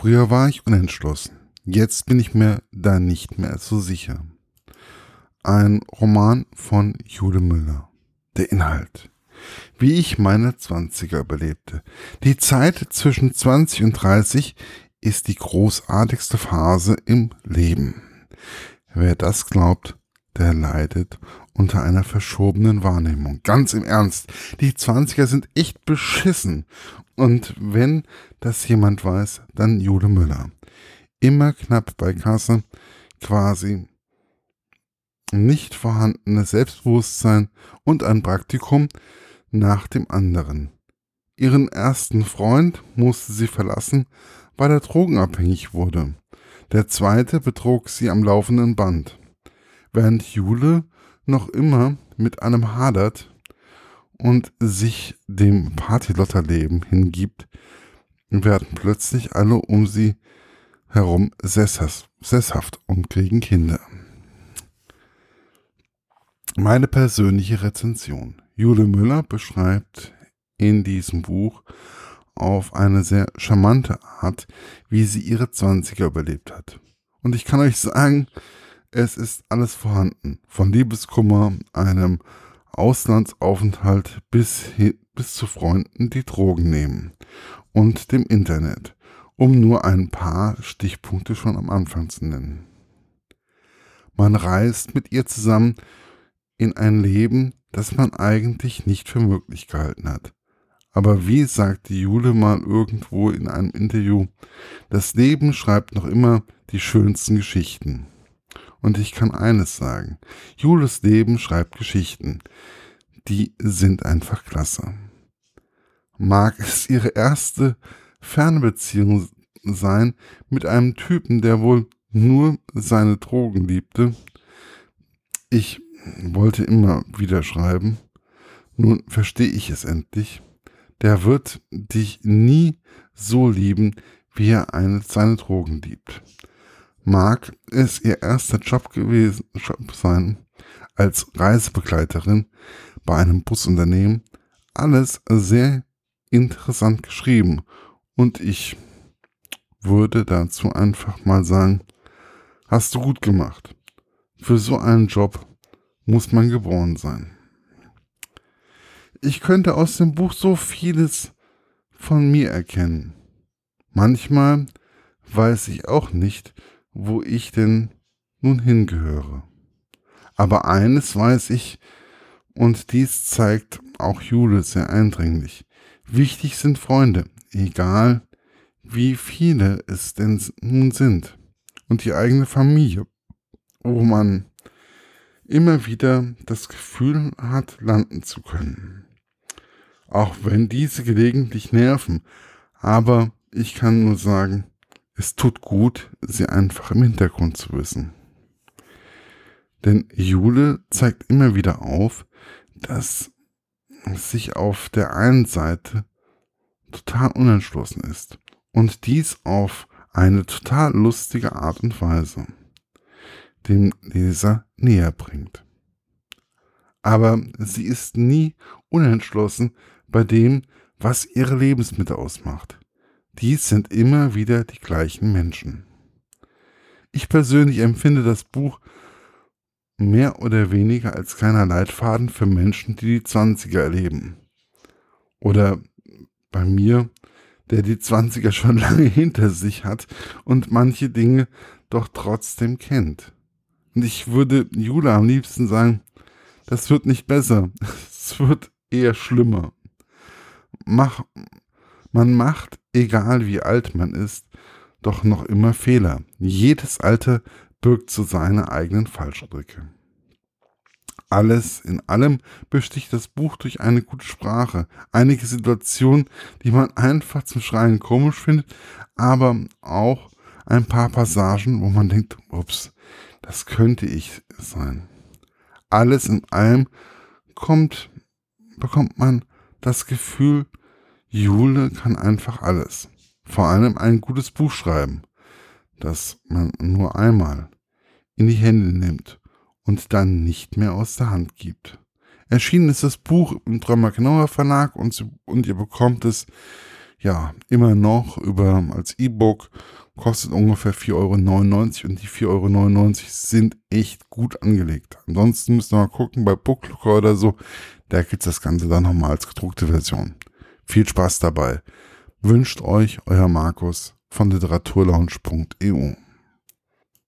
Früher war ich unentschlossen. Jetzt bin ich mir da nicht mehr so sicher. Ein Roman von Jule Müller. Der Inhalt. Wie ich meine Zwanziger überlebte. Die Zeit zwischen 20 und 30 ist die großartigste Phase im Leben. Wer das glaubt, der leidet unter einer verschobenen Wahrnehmung. Ganz im Ernst, die Zwanziger sind echt beschissen. Und wenn das jemand weiß, dann Jule Müller. Immer knapp bei Kasse, quasi nicht vorhandenes Selbstbewusstsein und ein Praktikum nach dem anderen. Ihren ersten Freund musste sie verlassen, weil er drogenabhängig wurde. Der zweite betrog sie am laufenden Band. Während Jule noch immer mit einem hadert und sich dem Partylotterleben hingibt, werden plötzlich alle um sie herum sesshaft und kriegen Kinder. Meine persönliche Rezension. Jule Müller beschreibt in diesem Buch auf eine sehr charmante Art, wie sie ihre Zwanziger überlebt hat. Und ich kann euch sagen, es ist alles vorhanden. Von Liebeskummer, einem Auslandsaufenthalt bis, bis zu Freunden, die Drogen nehmen. Und dem Internet. Um nur ein paar Stichpunkte schon am Anfang zu nennen. Man reist mit ihr zusammen in ein Leben, das man eigentlich nicht für möglich gehalten hat. Aber wie sagte Jule mal irgendwo in einem Interview, das Leben schreibt noch immer die schönsten Geschichten. Und ich kann eines sagen. Jules Leben schreibt Geschichten. Die sind einfach klasse. Mag es ihre erste Fernbeziehung sein mit einem Typen, der wohl nur seine Drogen liebte. Ich wollte immer wieder schreiben. Nun verstehe ich es endlich. Der wird dich nie so lieben, wie er eine, seine Drogen liebt mag es ihr erster Job gewesen Job sein als Reisebegleiterin bei einem Busunternehmen. Alles sehr interessant geschrieben und ich würde dazu einfach mal sagen, hast du gut gemacht. Für so einen Job muss man geboren sein. Ich könnte aus dem Buch so vieles von mir erkennen. Manchmal weiß ich auch nicht, wo ich denn nun hingehöre. Aber eines weiß ich, und dies zeigt auch Jule sehr eindringlich. Wichtig sind Freunde, egal wie viele es denn nun sind. Und die eigene Familie, wo man immer wieder das Gefühl hat, landen zu können. Auch wenn diese gelegentlich nerven, aber ich kann nur sagen, es tut gut, sie einfach im Hintergrund zu wissen. Denn Jule zeigt immer wieder auf, dass sich auf der einen Seite total unentschlossen ist und dies auf eine total lustige Art und Weise dem Leser näher bringt. Aber sie ist nie unentschlossen bei dem, was ihre Lebensmittel ausmacht. Dies sind immer wieder die gleichen Menschen. Ich persönlich empfinde das Buch mehr oder weniger als kleiner Leitfaden für Menschen, die die Zwanziger erleben. Oder bei mir, der die Zwanziger schon lange hinter sich hat und manche Dinge doch trotzdem kennt. Und ich würde Jula am liebsten sagen, das wird nicht besser, es wird eher schlimmer. Mach, man macht egal wie alt man ist, doch noch immer Fehler. Jedes Alter birgt so seine eigenen Fallstricke. Alles in allem besticht das Buch durch eine gute Sprache, einige Situationen, die man einfach zum Schreien komisch findet, aber auch ein paar Passagen, wo man denkt, ups, das könnte ich sein. Alles in allem kommt, bekommt man das Gefühl, Jule kann einfach alles. Vor allem ein gutes Buch schreiben, das man nur einmal in die Hände nimmt und dann nicht mehr aus der Hand gibt. Erschienen ist das Buch im Drömer Knauer Verlag und, und ihr bekommt es ja, immer noch über als E-Book, kostet ungefähr 4,99 Euro und die 4,99 Euro sind echt gut angelegt. Ansonsten müsst ihr mal gucken bei Booklooker oder so, da gibt es das Ganze dann nochmal als gedruckte Version. Viel Spaß dabei. Wünscht euch euer Markus von literaturlaunch.eu.